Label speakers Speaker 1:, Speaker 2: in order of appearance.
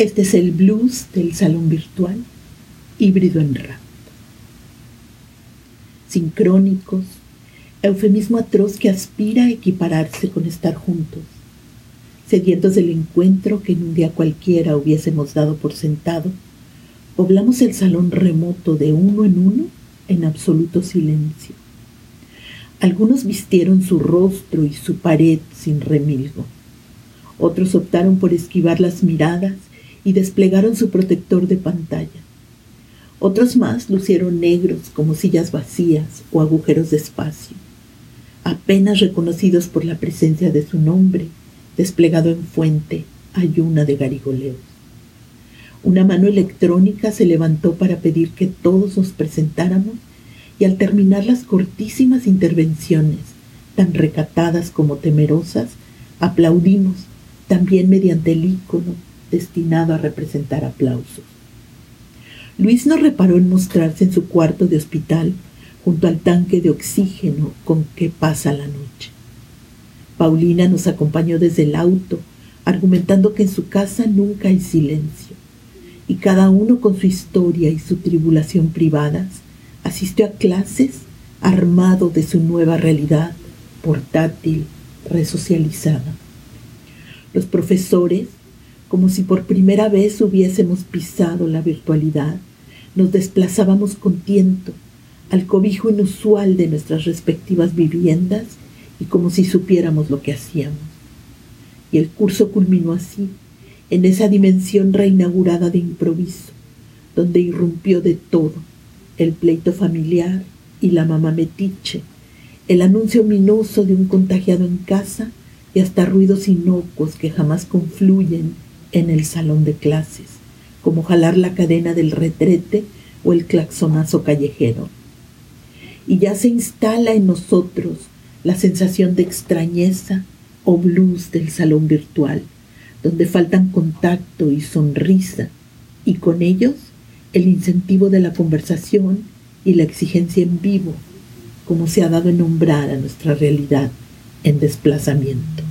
Speaker 1: Este es el blues del salón virtual, híbrido en rap. Sincrónicos, eufemismo atroz que aspira a equipararse con estar juntos, sedientos del encuentro que en un día cualquiera hubiésemos dado por sentado, poblamos el salón remoto de uno en uno en absoluto silencio. Algunos vistieron su rostro y su pared sin remilgo. Otros optaron por esquivar las miradas y desplegaron su protector de pantalla. Otros más lucieron negros como sillas vacías o agujeros de espacio, apenas reconocidos por la presencia de su nombre, desplegado en fuente, ayuna de garigoleos. Una mano electrónica se levantó para pedir que todos nos presentáramos y al terminar las cortísimas intervenciones, tan recatadas como temerosas, aplaudimos también mediante el ícono destinado a representar aplausos. Luis no reparó en mostrarse en su cuarto de hospital junto al tanque de oxígeno con que pasa la noche. Paulina nos acompañó desde el auto, argumentando que en su casa nunca hay silencio, y cada uno con su historia y su tribulación privadas asistió a clases armado de su nueva realidad portátil, resocializada. Los profesores como si por primera vez hubiésemos pisado la virtualidad, nos desplazábamos con tiento al cobijo inusual de nuestras respectivas viviendas y como si supiéramos lo que hacíamos. Y el curso culminó así, en esa dimensión reinaugurada de improviso, donde irrumpió de todo, el pleito familiar y la mamá metiche, el anuncio ominoso de un contagiado en casa y hasta ruidos inocuos que jamás confluyen en el salón de clases, como jalar la cadena del retrete o el claxonazo callejero. Y ya se instala en nosotros la sensación de extrañeza o blues del salón virtual, donde faltan contacto y sonrisa, y con ellos el incentivo de la conversación y la exigencia en vivo, como se ha dado en nombrar a nuestra realidad en desplazamiento.